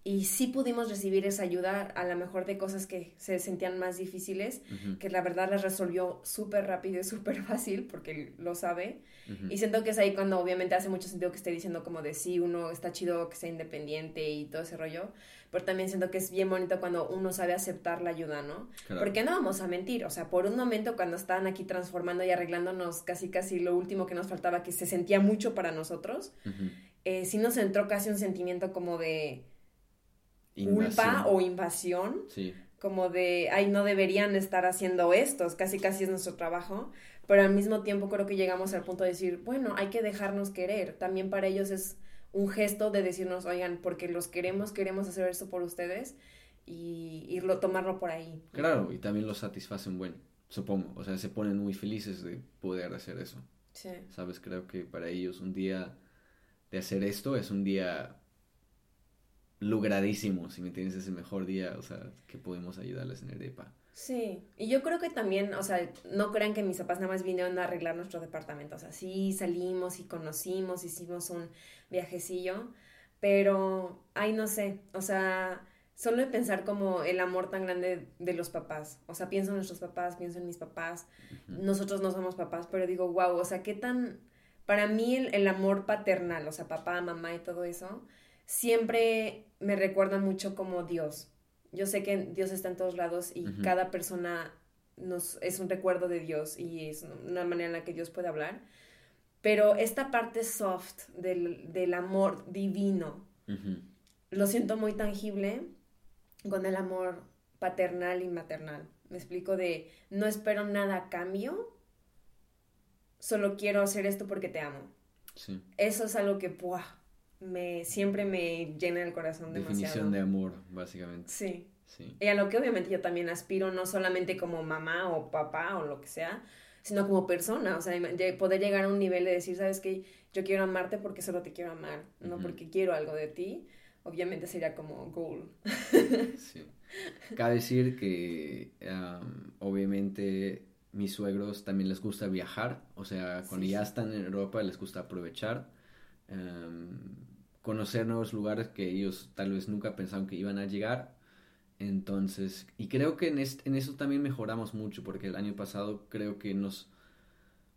Y sí pudimos recibir esa ayuda a lo mejor de cosas que se sentían más difíciles, que la verdad las resolvió súper rápido y súper fácil porque lo sabe. Y siento que es ahí cuando obviamente hace mucho sentido que esté diciendo como de sí, uno está chido que sea independiente y todo ese rollo, pero también siento que es bien bonito cuando uno sabe aceptar la ayuda, ¿no? Claro. Porque no vamos a mentir, o sea, por un momento cuando estaban aquí transformando y arreglándonos casi casi lo último que nos faltaba, que se sentía mucho para nosotros, eh, sí nos entró casi un sentimiento como de culpa o invasión, Sí, como de, ay, no deberían estar haciendo esto, casi casi es nuestro trabajo, pero al mismo tiempo creo que llegamos al punto de decir, bueno, hay que dejarnos querer, también para ellos es un gesto de decirnos, oigan, porque los queremos, queremos hacer esto por ustedes y irlo, tomarlo por ahí. claro, y también lo satisface un buen. supongo, o sea, se ponen muy felices de poder hacer eso. Sí. ¿Sabes? Creo que para ellos un día de hacer esto es un día logradísimo, si me entiendes, es el mejor día, o sea, que podemos ayudarles en el DEPA. Sí, y yo creo que también, o sea, no crean que mis papás nada más vinieron a arreglar nuestro departamento, o sea, sí salimos y conocimos, hicimos un viajecillo, pero, ay, no sé, o sea, solo de pensar como el amor tan grande de los papás, o sea, pienso en nuestros papás, pienso en mis papás, nosotros no somos papás, pero digo, wow, o sea, qué tan, para mí el, el amor paternal, o sea, papá, mamá y todo eso, siempre me recuerda mucho como Dios. Yo sé que Dios está en todos lados y cada persona nos, es un recuerdo de Dios y es una manera en la que Dios puede hablar. Pero esta parte soft del, del amor divino, lo siento muy tangible con el amor paternal y maternal. Me explico de no espero nada a cambio, solo quiero hacer esto porque te amo. Sí. Eso es algo que ¡buah! Me siempre me llena el corazón demasiado. Definición de amor, básicamente. Sí. Sí. Y a lo que obviamente yo también aspiro, no solamente como mamá o papá o lo que sea, sino como persona. O sea, poder llegar a un nivel de decir, ¿sabes qué? Yo quiero amarte porque solo te quiero amar, no porque quiero algo de ti. Obviamente sería como goal. Sí. Cabe decir que am, obviamente mis suegros también les gusta viajar, o sea, cuando Sí. ya están en Europa les gusta aprovechar, conocer nuevos lugares que ellos tal vez nunca pensaron que iban a llegar. Entonces, y creo que en, est- en eso también mejoramos mucho, porque el año pasado creo que nos,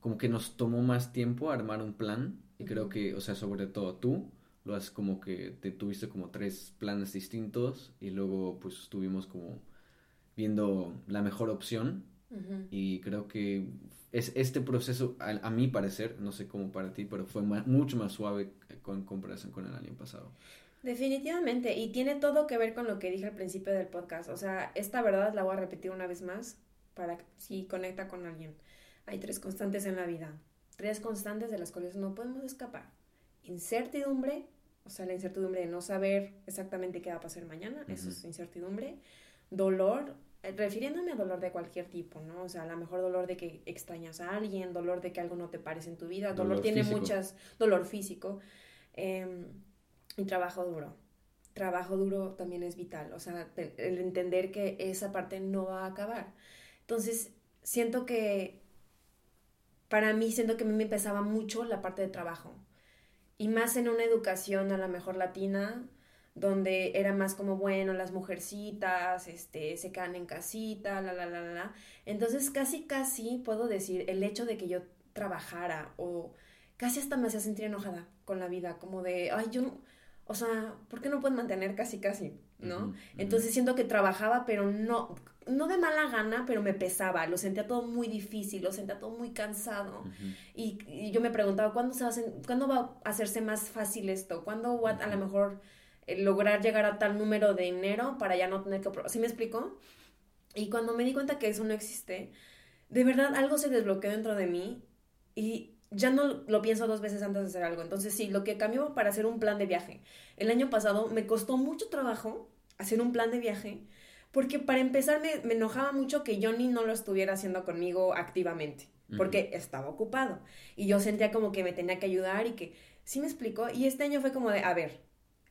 como que nos tomó más tiempo armar un plan, y creo que, o sea, sobre todo tú, lo has como que te tuviste como tres planes distintos y luego pues estuvimos como viendo la mejor opción Y creo que es este proceso a, a mi parecer no sé cómo para ti pero fue ma- mucho más suave con comparación con el año pasado Definitivamente, y tiene todo que ver con lo que dije al principio del podcast. O sea, esta verdad la voy a repetir una vez más para si conecta con alguien. Hay tres constantes en la vida, tres constantes de las cuales no podemos escapar. Incertidumbre, o sea, la incertidumbre de no saber exactamente qué va a pasar mañana, eso es incertidumbre. Dolor, refiriéndome a dolor de cualquier tipo, ¿no? O sea, a lo mejor dolor de que extrañas a alguien, dolor de que algo no te parece en tu vida, dolor, Dolor tiene físico. muchas, dolor físico. em, y trabajo duro. Trabajo duro también es vital, o sea, te- el entender que esa parte no va a acabar. Entonces, siento que, para mí, siento que a mí me pesaba mucho la parte de trabajo. Y más en una educación a lo mejor latina, donde era más como, bueno, las mujercitas, este, se quedan en casita, la, la, la, la. Entonces, casi, casi puedo decir, el hecho de que yo trabajara o casi hasta me hacía sentir enojada con la vida, como de, ay, yo, no- o sea, ¿por qué no pueden mantener casi, casi? ¿no? Entonces siento que trabajaba, pero no, no de mala gana, pero me pesaba, lo sentía todo muy difícil, lo sentía todo muy cansado. Y, y yo me preguntaba, ¿cuándo, se va a ¿cuándo va a hacerse más fácil esto? ¿Cuándo voy a, lo mejor lograr llegar a tal número de dinero para ya no tener que... ¿Sí me explico? Y cuando me di cuenta que eso no existe, de verdad algo se desbloqueó dentro de mí y ya no lo pienso dos veces antes de hacer algo. Entonces sí, lo que cambió para hacer un plan de viaje. El año pasado me costó mucho trabajo hacer un plan de viaje porque para empezar me, me enojaba mucho que Johnny no lo estuviera haciendo conmigo activamente porque estaba ocupado y yo sentía como que me tenía que ayudar y que sí me explicó y este año fue como de a ver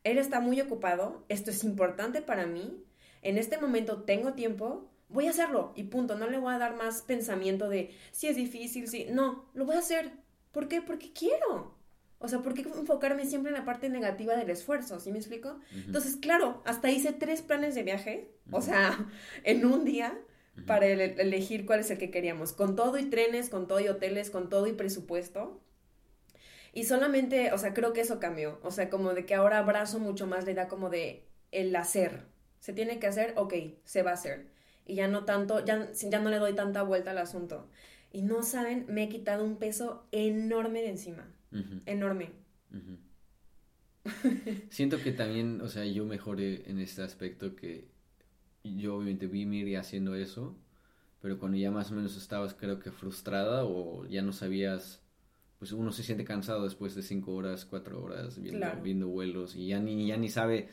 él está muy ocupado esto es importante para mí en este momento tengo tiempo voy a hacerlo y punto no le voy a dar más pensamiento de si es difícil si no lo voy a hacer ¿por qué? porque quiero o sea, ¿por qué enfocarme siempre en la parte negativa del esfuerzo? ¿Sí me explico? Ujú. Entonces, claro, hasta hice tres planes de viaje, o Ujú. sea, en un día, para ele- elegir cuál es el que queríamos, con todo y trenes, con todo y hoteles, con todo y presupuesto. Y solamente, o sea, creo que eso cambió, o sea, como de que ahora abrazo mucho más la idea como de el hacer. Se tiene que hacer, ok, se va a hacer. Y ya no tanto, ya, ya no le doy tanta vuelta al asunto. Y no saben, me he quitado un peso enorme de encima, enorme. Siento que también, o sea, yo mejoré en este aspecto que yo obviamente vi Miri haciendo eso, pero cuando ya más o menos estabas creo que frustrada o ya no sabías, pues uno se siente cansado después de cinco horas, cuatro horas viendo, Claro. viendo vuelos y ya ni, ya ni sabe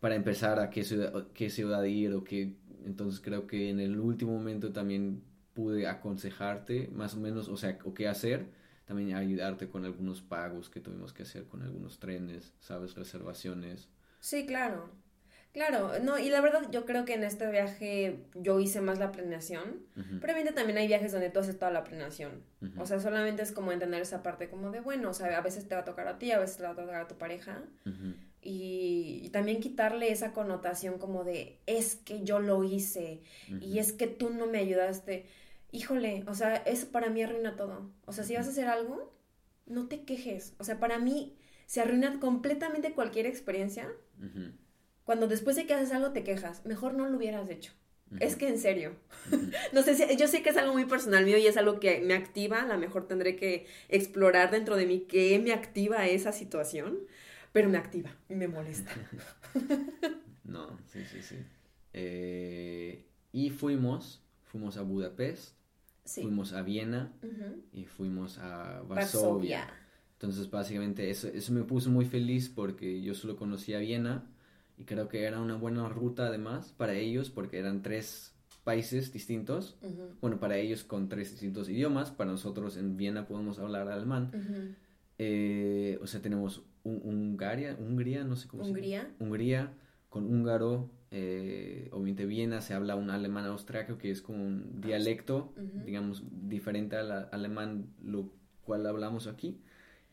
para empezar a qué ciudad, qué ciudad ir o qué, entonces creo que en el último momento también pude aconsejarte más o menos, o sea, o qué hacer, también ayudarte con algunos pagos que tuvimos que hacer con algunos trenes, ¿sabes? Reservaciones. Sí, claro. Claro, no, y la verdad yo creo que en este viaje yo hice más la planeación, pero obviamente también hay viajes donde tú haces toda la planeación. O sea, solamente es como entender esa parte como de, bueno, o sea, a veces te va a tocar a ti, a veces te va a tocar a tu pareja. y, también quitarle esa connotación como de, es que yo lo hice y es que tú no me ayudaste. Híjole, o sea, eso para mí arruina todo. O sea, si vas a hacer algo, no te quejes. O sea, para mí se arruina completamente cualquier experiencia cuando después de que haces algo te quejas, mejor no lo hubieras hecho. Es que en serio. no sé si, yo sé que es algo muy personal mío y es algo que me activa, a lo mejor tendré que explorar dentro de mí qué me activa esa situación, pero me activa y me molesta. no, sí, sí, sí. Eh, y fuimos, fuimos a Budapest, fuimos a Viena y fuimos a Varsovia. Entonces, básicamente, eso, eso me puso muy feliz porque yo solo conocía Viena y creo que era una buena ruta además para ellos porque eran tres países distintos. Bueno, para ellos con tres distintos idiomas, para nosotros en Viena podemos hablar alemán. Eh, o sea, tenemos un, Hungaria, Hungría, no sé cómo ¿Hungría? se llama. Hungría, con húngaro. Eh, obviamente Viena se habla un alemán austriaco que es como un dialecto, digamos, diferente al alemán, lo cual hablamos aquí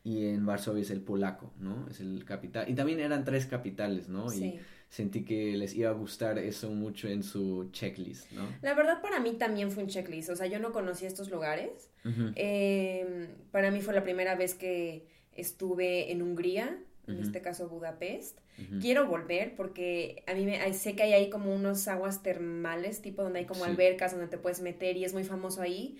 y en Varsovia es el polaco, ¿no? Es el capital. Y también eran tres capitales, ¿no? Sí. Y sentí que les iba a gustar eso mucho en su checklist, ¿no? La verdad para mí también fue un checklist, o sea, yo no conocía estos lugares. Em, para mí fue la primera vez que estuve en Hungría, en este caso Budapest. Quiero volver porque a mí me, sé que hay ahí como unos aguas termales, tipo donde hay como albercas donde te puedes meter y es muy famoso ahí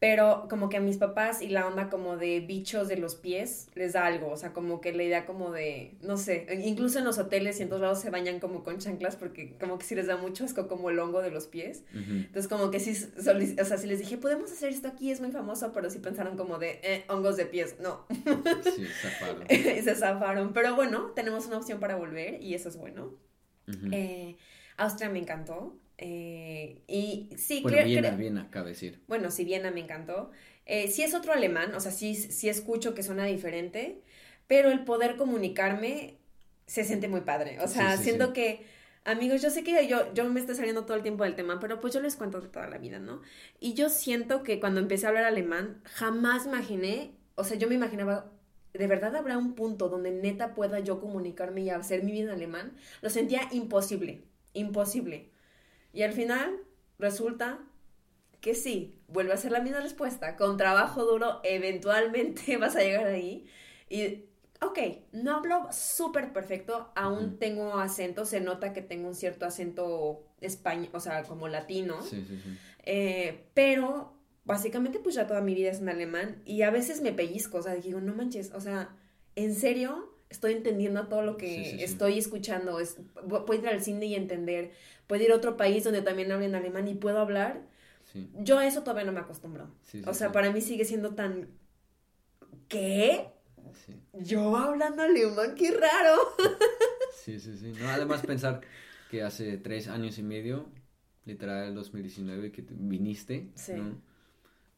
pero como que a mis papás y la onda como de bichos de los pies les da algo, o sea, como que la idea como de, no sé, incluso en los hoteles y en todos lados se bañan como con chanclas porque como que sí les da mucho asco como el hongo de los pies. Entonces como que sí, o sea, si les dije, podemos hacer esto aquí, es muy famoso, pero sí pensaron como de, eh, hongos de pies, no. Sí, zafaron. y se zafaron, pero bueno, tenemos una opción para volver y eso es bueno. eh, Austria me encantó. Eh, y sí, bueno, Viena, Viena, cabe decir. Bueno, sí, Viena me encantó. Eh, sí es otro alemán, o sea, sí, sí escucho que suena diferente, pero el poder comunicarme se siente muy padre. O sea, siento que, amigos, yo sé que yo, yo me estoy saliendo todo el tiempo del tema, pero pues yo les cuento de toda la vida, ¿no? Y yo siento que cuando empecé a hablar alemán, jamás imaginé, o sea, yo me imaginaba, ¿de verdad habrá un punto donde neta pueda yo comunicarme y hacer mi vida en alemán? Lo sentía imposible, imposible. Y al final resulta que sí, vuelve a ser la misma respuesta. Con trabajo duro, eventualmente vas a llegar ahí. Y, ok, no hablo súper perfecto, aún tengo acento, se nota que tengo un cierto acento español, o sea, como latino. Sí, sí, sí. Eh, pero básicamente pues ya toda mi vida es en alemán y a veces me pellizco, o sea, digo, no manches, o sea, ¿en serio? Estoy entendiendo todo lo que estoy escuchando, es, puedo ir al cine y entender, puedo ir a otro país donde también hablen alemán y puedo hablar. Yo a eso todavía no me acostumbro. o sea, para mí sigue siendo tan... ¿Qué? Yo hablando alemán, qué raro. sí, sí, sí. No, además pensar que hace tres años y medio, literal el 2019, que viniste, ¿no?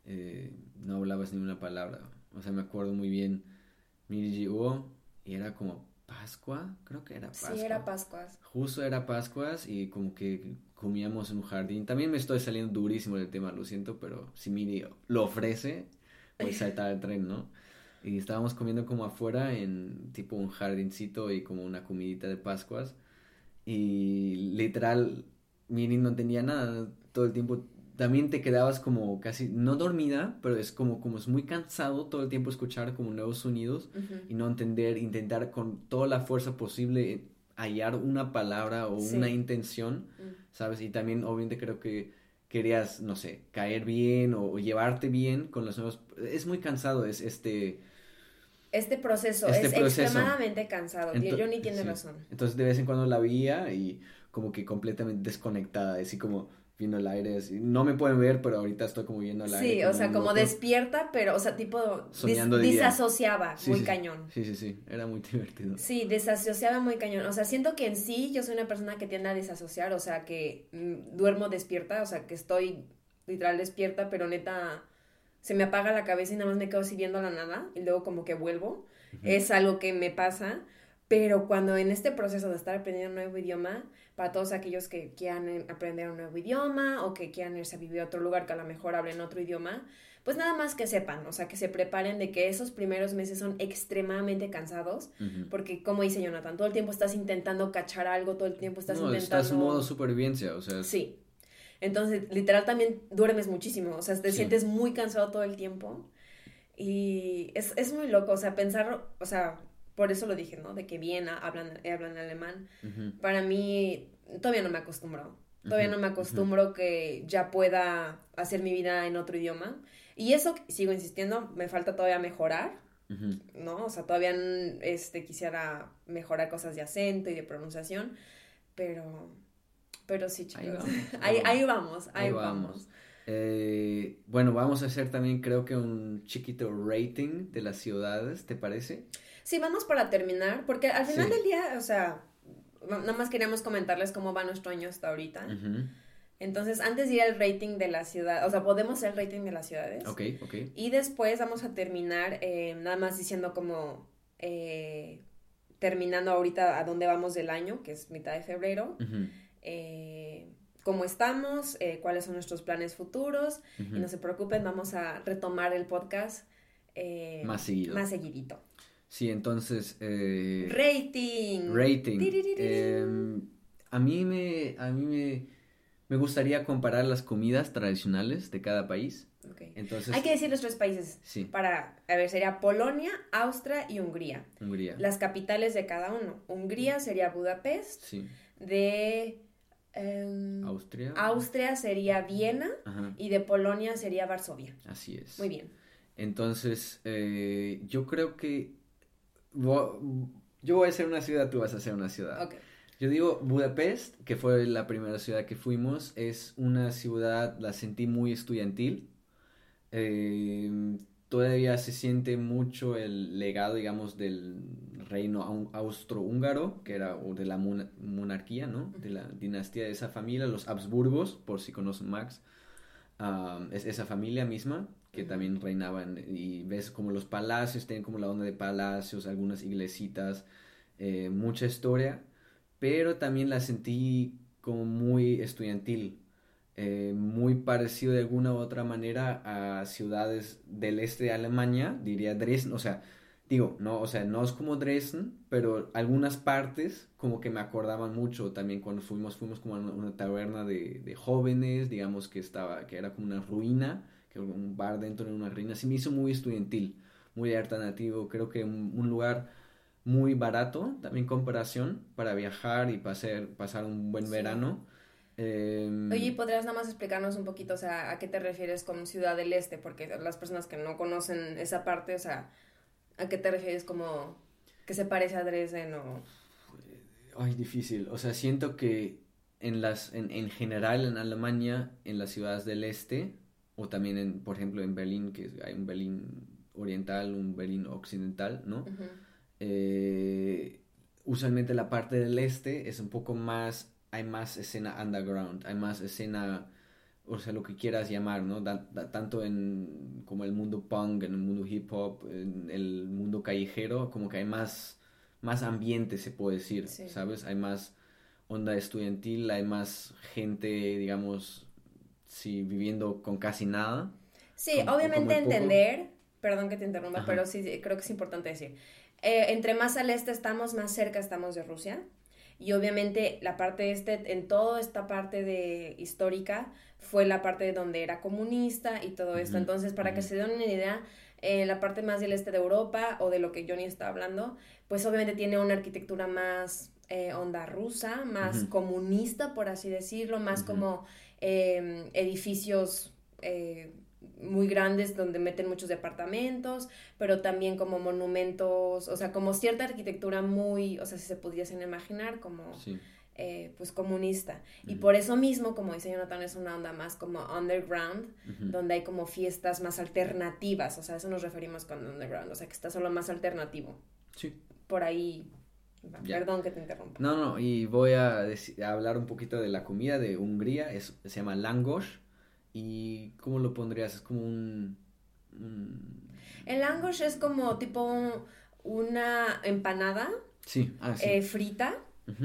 Eh, no hablabas ni una palabra. O sea, me acuerdo muy bien, Mirji y era como Pascua, creo que era Pascua. Sí, era Pascuas. Justo era Pascuas y como que comíamos en un jardín. También me estoy saliendo durísimo del tema, lo siento, pero si Miri lo ofrece, pues saltar el tren, ¿no? Y estábamos comiendo como afuera en tipo un jardincito y como una comidita de Pascuas. Y literal, Miri no tenía nada. Todo el tiempo también te quedabas como casi, no dormida, pero es como, como es muy cansado todo el tiempo escuchar como nuevos sonidos y no entender, intentar con toda la fuerza posible hallar una palabra o una intención, ¿sabes? Y también obviamente creo que querías, no sé, caer bien o, llevarte bien con los nuevos... Es muy cansado, es este... Este proceso este es extremadamente cansado. Johnny tiene razón. Entonces de vez en cuando la veía y como que completamente desconectada, así como viendo el aire. No me pueden ver, pero ahorita estoy como viendo el aire. Sí, o sea, como despierta, pero, o sea, tipo, Soñando disasociaba muy cañón. Sí, sí, sí, era muy divertido. Sí, desasociaba muy cañón. O sea, siento que en sí yo soy una persona que tiende a desasociar, o sea, que mm, duermo despierta, o sea, que estoy literal despierta, pero neta se me apaga la cabeza y nada más me quedo así viendo la nada y luego como que vuelvo. Es algo que me pasa, pero cuando en este proceso de estar aprendiendo un nuevo idioma, para todos aquellos que quieran eh, aprender un nuevo idioma o que quieran irse a vivir a otro lugar que a lo mejor hablen otro idioma, pues nada más que sepan, o sea, que se preparen de que esos primeros meses son extremadamente cansados, porque como dice Jonathan, todo el tiempo estás intentando cachar algo, todo el tiempo estás no, intentando... Estás en modo supervivencia, o sea... Sí. Entonces, literal también duermes muchísimo, o sea, te sientes muy cansado todo el tiempo. Y es, es, muy loco, o sea, pensar, o sea, por eso lo dije, ¿no? De que Viena hablan, hablan alemán. Para mí, todavía no me acostumbro. Todavía no me acostumbro que ya pueda hacer mi vida en otro idioma. Y eso, sigo insistiendo, me falta todavía mejorar, ¿no? O sea, todavía este, quisiera mejorar cosas de acento y de pronunciación, pero, pero sí, chicos. Ahí vamos, ahí, vamos, ahí, vamos. Eh, bueno, vamos a hacer también creo que un chiquito rating de las ciudades, ¿te parece? Sí, vamos para terminar, porque al final del día, o sea, nada más queríamos comentarles cómo va nuestro año hasta ahorita. Entonces, antes de ir al rating de la ciudad, o sea, podemos hacer el rating de las ciudades. Ok, ok. Y después vamos a terminar eh, nada más diciendo como, eh, terminando ahorita a dónde vamos del año, que es mitad de febrero. Eh, cómo estamos, cuáles son nuestros planes futuros. Y no se preocupen, vamos a retomar el podcast. más seguido. Más seguidito. Sí, entonces... rating. Rating. Em, a mí me... A mí me me gustaría comparar las comidas tradicionales de cada país. Entonces, Hay que decir los tres países. Sí. Para, a ver, sería Polonia, Austria y Hungría. Hungría. Las capitales de cada uno. Hungría sería Budapest. Sí. De... Em, Austria. Austria sería Viena. Y de Polonia sería Varsovia. Así es. Muy bien. Entonces, eh, yo creo que... Yo voy a ser una ciudad, tú vas a ser una ciudad. Yo digo Budapest, que fue la primera ciudad que fuimos, es una ciudad, la sentí muy estudiantil. Em, todavía se siente mucho el legado, digamos, del reino austrohúngaro, que era o de la monarquía, ¿no? De la dinastía de esa familia, los Habsburgos, por si conocen Max. es esa familia misma que también reinaban y ves como los palacios, tienen como la onda de palacios, algunas iglesitas, eh, mucha historia pero también la sentí como muy estudiantil, eh, muy parecido de alguna u otra manera a ciudades del este de Alemania, diría Dresden, o sea, digo, no, o sea, no es como Dresden, pero algunas partes como que me acordaban mucho también cuando fuimos, fuimos como a una, taberna de, jóvenes, digamos que estaba, que era como una ruina, que un bar dentro de una ruina, se me hizo muy estudiantil, muy alternativo, creo que un lugar muy barato, también comparación, para viajar y pasar, pasar un buen verano. Eh, Oye, ¿podrías nada más explicarnos un poquito, o sea, a qué te refieres con Ciudad del Este? Porque las personas que no conocen esa parte, o sea, ¿a qué te refieres como que se parece a Dresden o...? Ay, difícil. O sea, siento que en las, en, en general en Alemania, en las ciudades del este, o también en, por ejemplo, en Berlín, que hay un Berlín oriental, un Berlín occidental, ¿no? Eh, usualmente la parte del este es un poco más, hay más escena underground, hay más escena, o sea, lo que quieras llamar, ¿no? tanto en como el mundo punk, en el mundo hip hop, en el mundo callejero, como que hay más, más ambiente, se puede decir, ¿sabes? Hay más onda estudiantil, hay más gente, digamos, sí, viviendo con casi nada. Sí, obviamente entender, perdón que te interrumpa, pero sí creo que es importante decir eh, entre más al este estamos, más cerca estamos de Rusia. Y obviamente la parte este, en toda esta parte de histórica, fue la parte donde era comunista y todo esto. Entonces, para que se den una idea, en la parte más del este de Europa o de lo que Johnny está hablando, pues obviamente tiene una arquitectura más eh, onda rusa, más comunista, por así decirlo, más como em, edificios eh, muy grandes donde meten muchos departamentos, pero también como monumentos, o sea, como cierta arquitectura muy, o sea, si se pudiesen imaginar, como eh, pues comunista. Y por eso mismo, como dice Jonathan, es una onda más como underground, donde hay como fiestas más alternativas, o sea, eso nos referimos con underground, o sea, que está solo más alternativo. Sí. Por ahí Perdón que te interrumpa. No, no, y voy a, hablar un poquito de la comida de Hungría, es, se llama langos ¿Y cómo lo pondrías? Es como un... El langosh es como tipo una empanada sí. Ah, sí. Eh, frita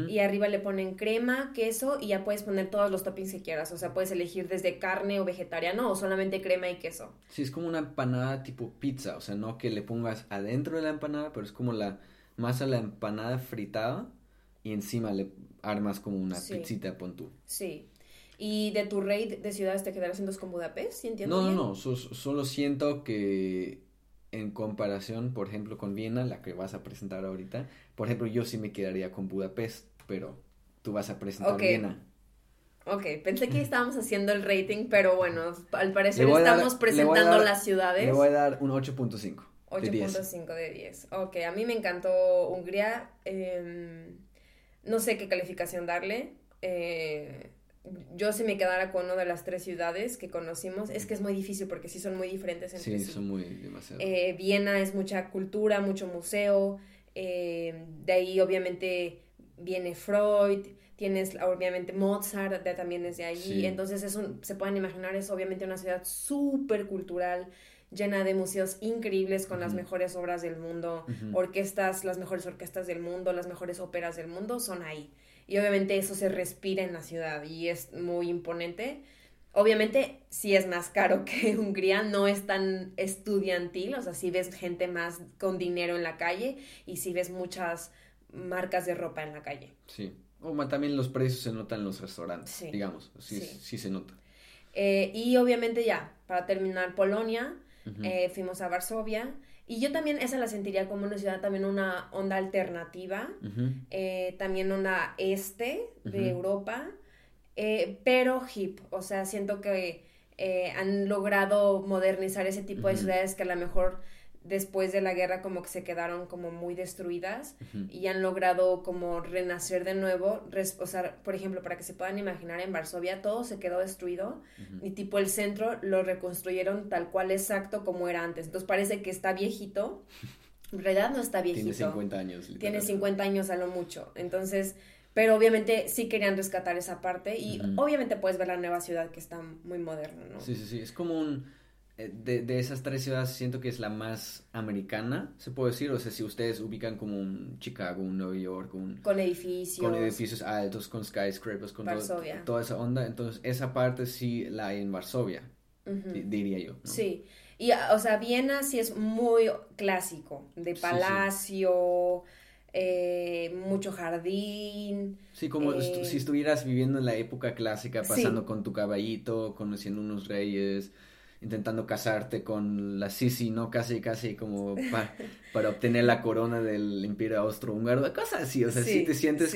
y arriba le ponen crema, queso y ya puedes poner todos los toppings que quieras. O sea, puedes elegir desde carne o vegetariano o solamente crema y queso. Sí, es como una empanada tipo pizza. O sea, no que le pongas adentro de la empanada, pero es como la masa la empanada fritada y encima le armas como una pizzita, pon tú. Sí. ¿Y de tu rey de ciudades te quedarás en dos con Budapest? ¿Sí entiendo no, no, no. solo siento que en comparación, por ejemplo, con Viena, la que vas a presentar ahorita, por ejemplo, yo sí me quedaría con Budapest, pero tú vas a presentar Viena. Ok, pensé que estábamos haciendo el rating, pero bueno, al parecer estamos presentando las ciudades. Le voy a dar un 8.5. 8.5 de 10. Ok, a mí me encantó Hungría. Em, no sé qué calificación darle. Eh, yo si me quedara con una de las tres ciudades que conocimos, es que es muy difícil porque sí son muy diferentes entre sí. Sí, son muy demasiado. Eh, Viena es mucha cultura, mucho museo, eh, de ahí obviamente viene Freud, tienes obviamente Mozart, también es de ahí, entonces es se pueden imaginar, es obviamente una ciudad súper cultural, llena de museos increíbles con las mejores obras del mundo, orquestas, las mejores orquestas del mundo, las mejores óperas del mundo son ahí. Y obviamente eso se respira en la ciudad y es muy imponente. Obviamente sí es más caro que Hungría, no es tan estudiantil, o sea, sí ves gente más con dinero en la calle y sí ves muchas marcas de ropa en la calle. Sí, o también los precios se notan en los restaurantes, digamos, sí, sí. se nota. Eh, y obviamente ya, para terminar, Polonia, eh, fuimos a Varsovia y yo también esa la sentiría como una ciudad, también una onda alternativa, eh, también una este de Europa, eh, pero hip, o sea, siento que eh, han logrado modernizar ese tipo de ciudades que a lo mejor después de la guerra como que se quedaron como muy destruidas y han logrado como renacer de nuevo. o sea, por ejemplo, para que se puedan imaginar, en Varsovia todo se quedó destruido y tipo el centro lo reconstruyeron tal cual exacto como era antes. Entonces parece que está viejito. En realidad no está viejito. Tiene 50 años. Tiene 50 años a lo mucho. Entonces, pero obviamente sí querían rescatar esa parte y obviamente puedes ver la nueva ciudad que está muy moderna, ¿no? Sí, sí, sí. Es como un de, de, esas tres ciudades siento que es la más americana, se puede decir. O sea, si ustedes ubican como un Chicago, un Nueva York, un... Con edificios. Con edificios altos, con skyscrapers, con toda esa onda. Entonces, esa parte sí la hay en Varsovia, diría yo. Sí. Y, o sea, Viena sí es muy clásico, de palacio... Eh, mucho jardín. Sí, como eh, si estuvieras viviendo en la época clásica, pasando con tu caballito, conociendo unos reyes, intentando casarte con la Sisi, ¿no? Casi, casi como para obtener la corona del Imperio Austrohúngaro, cosas así, o sea, sí, te sientes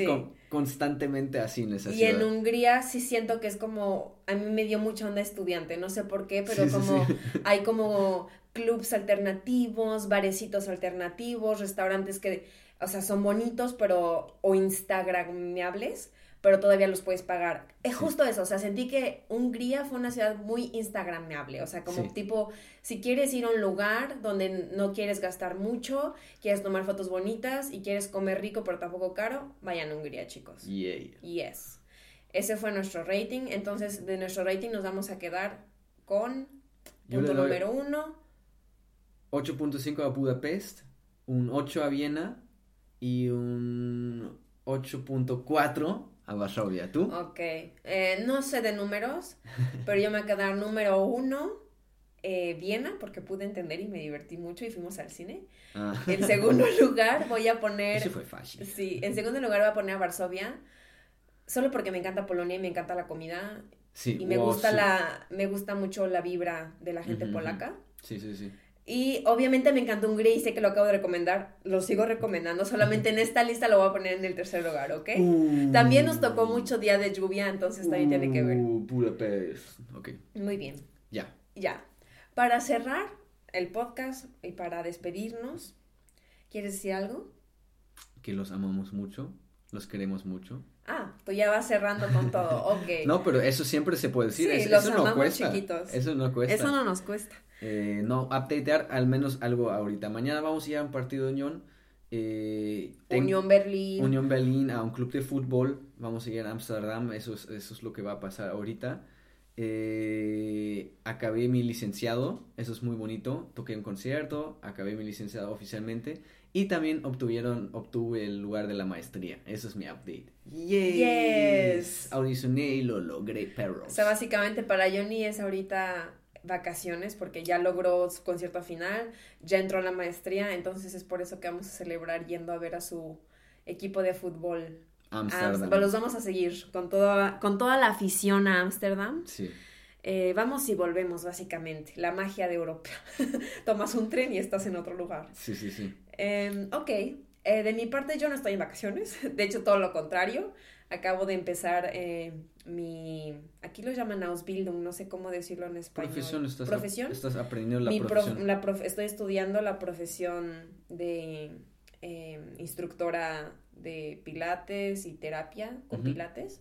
constantemente así en esa y en Hungría sí siento que es como, a mí me dio mucha onda estudiante, no sé por qué, pero como hay como clubs alternativos, barecitos alternativos, restaurantes que, o sea, son bonitos, pero, o instagramables, pero todavía los puedes pagar. Es justo eso, o sea, sentí que Hungría fue una ciudad muy instagramable, o sea, como tipo, si quieres ir a un lugar donde no quieres gastar mucho, quieres tomar fotos bonitas y quieres comer rico pero tampoco caro, vayan a Hungría, chicos. Yeah. Yes. Ese fue nuestro rating, entonces de nuestro rating nos vamos a quedar con punto número uno. 8.5 a Budapest, un 8 a Viena y un 8.4 a Varsovia. ¿Tú? Ok. Eh, no sé de números, pero yo me voy a quedar número uno. Eh, Viena, porque pude entender y me divertí mucho y fuimos al cine. Ah. En segundo lugar voy a poner... Eso fue fácil. Sí, en segundo lugar voy a poner a Varsovia, solo porque me encanta Polonia y me encanta la comida. Sí, y me gusta la, me gusta mucho la vibra de la gente polaca. Sí, sí, sí. Y obviamente me encantó Hungría y sé que lo acabo de recomendar, lo sigo recomendando, solamente en esta lista lo voy a poner en el tercer lugar, ¿ok? Uh. también nos tocó mucho día de lluvia, entonces también tiene que ver. Uh, Budapest, ok. Muy bien. Ya. Ya. Para cerrar el podcast y para despedirnos, ¿quieres decir algo? Que los amamos mucho, los queremos mucho. Ah, pues ya vas cerrando con todo, ok. no, pero eso siempre se puede decir, sí, los eso no cuesta. Chiquitos. Eso no cuesta. Eso no nos cuesta. Eh, no, updatear al menos algo ahorita. Mañana vamos a ir a un partido de Unión. Eh, Unión Berlín. Unión Berlín, a un club de fútbol. Vamos a ir a Amsterdam. Eso es, eso es lo que va a pasar ahorita. eh, acabé mi licenciado, eso es muy bonito, toqué un concierto, acabé mi licenciado oficialmente y también obtuvieron, obtuve el lugar de la maestría, eso es mi update. Yes. Audicioné y lo logré, perros. O sea, básicamente para Johnny es ahorita vacaciones porque ya logró su concierto final, ya entró a la maestría, entonces es por eso que vamos a celebrar yendo a ver a su equipo de fútbol. Amsterdam. Am- los vamos a seguir con toda, con toda la afición a Ámsterdam. Sí. Eh, vamos y volvemos, básicamente. La magia de Europa. Tomas un tren y estás en otro lugar. Sí, sí, sí. Eh, ok, Eh, de mi parte yo no estoy en vacaciones, de hecho todo lo contrario. Acabo de empezar eh, mi, aquí lo llaman Ausbildung, no sé cómo decirlo en español. Profesión, estás, ¿Profesión? estás aprendiendo la Mi prof- profesión. la prof- estoy estudiando la profesión de eh, instructora de pilates y terapia con pilates.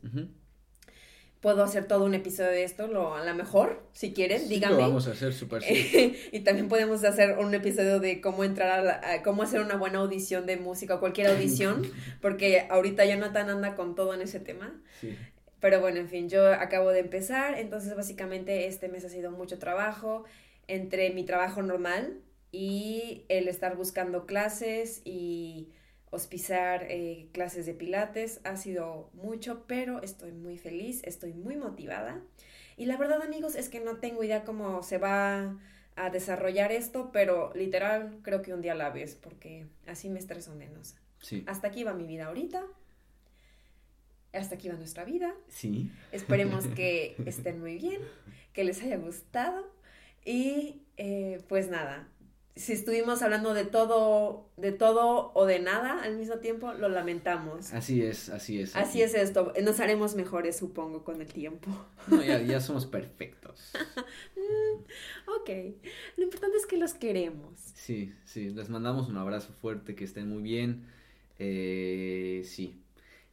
Puedo hacer todo un episodio de esto, lo, a lo mejor, si quieren, Sí, díganme. Lo vamos a hacer súper sí. y también podemos hacer un episodio de cómo entrar a, la- a cómo hacer una buena audición de música o cualquier audición, porque ahorita Jonathan anda con todo en ese tema. sí. Pero bueno, en fin, yo acabo de empezar, entonces básicamente este mes ha sido mucho trabajo entre mi trabajo normal y el estar buscando clases y hospizar eh, clases de pilates. Ha sido mucho, pero estoy muy feliz, estoy muy motivada. Y la verdad, amigos, es que no tengo idea cómo se va a desarrollar esto, pero literal creo que un día a la vez, porque así me estreso menos. Sí. Hasta aquí va mi vida ahorita. Hasta aquí va nuestra vida. Sí. Esperemos que estén muy bien, que les haya gustado. Y eh, pues nada, si estuvimos hablando de todo, de todo o de nada al mismo tiempo, lo lamentamos. Así es, así es. Así es esto, nos haremos mejores, supongo, con el tiempo. No, ya, ya somos perfectos. Ok, lo importante es que los queremos. Sí, sí. Les mandamos un abrazo fuerte, que estén muy bien. Eh, sí.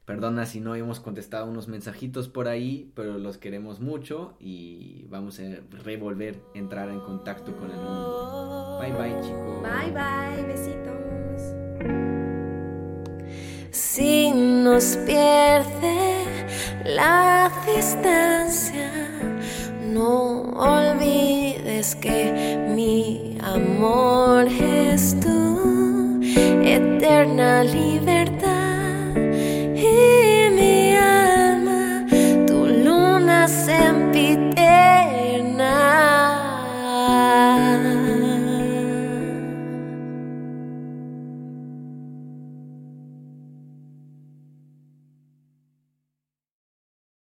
Perdona si no hemos contestado unos mensajitos por ahí, pero los queremos mucho y vamos a revolver, entrar en contacto con el mundo. Bye bye, chicos. Bye bye, besitos. Si nos pierde la distancia, no olvides que mi amor es tu eterna libertad.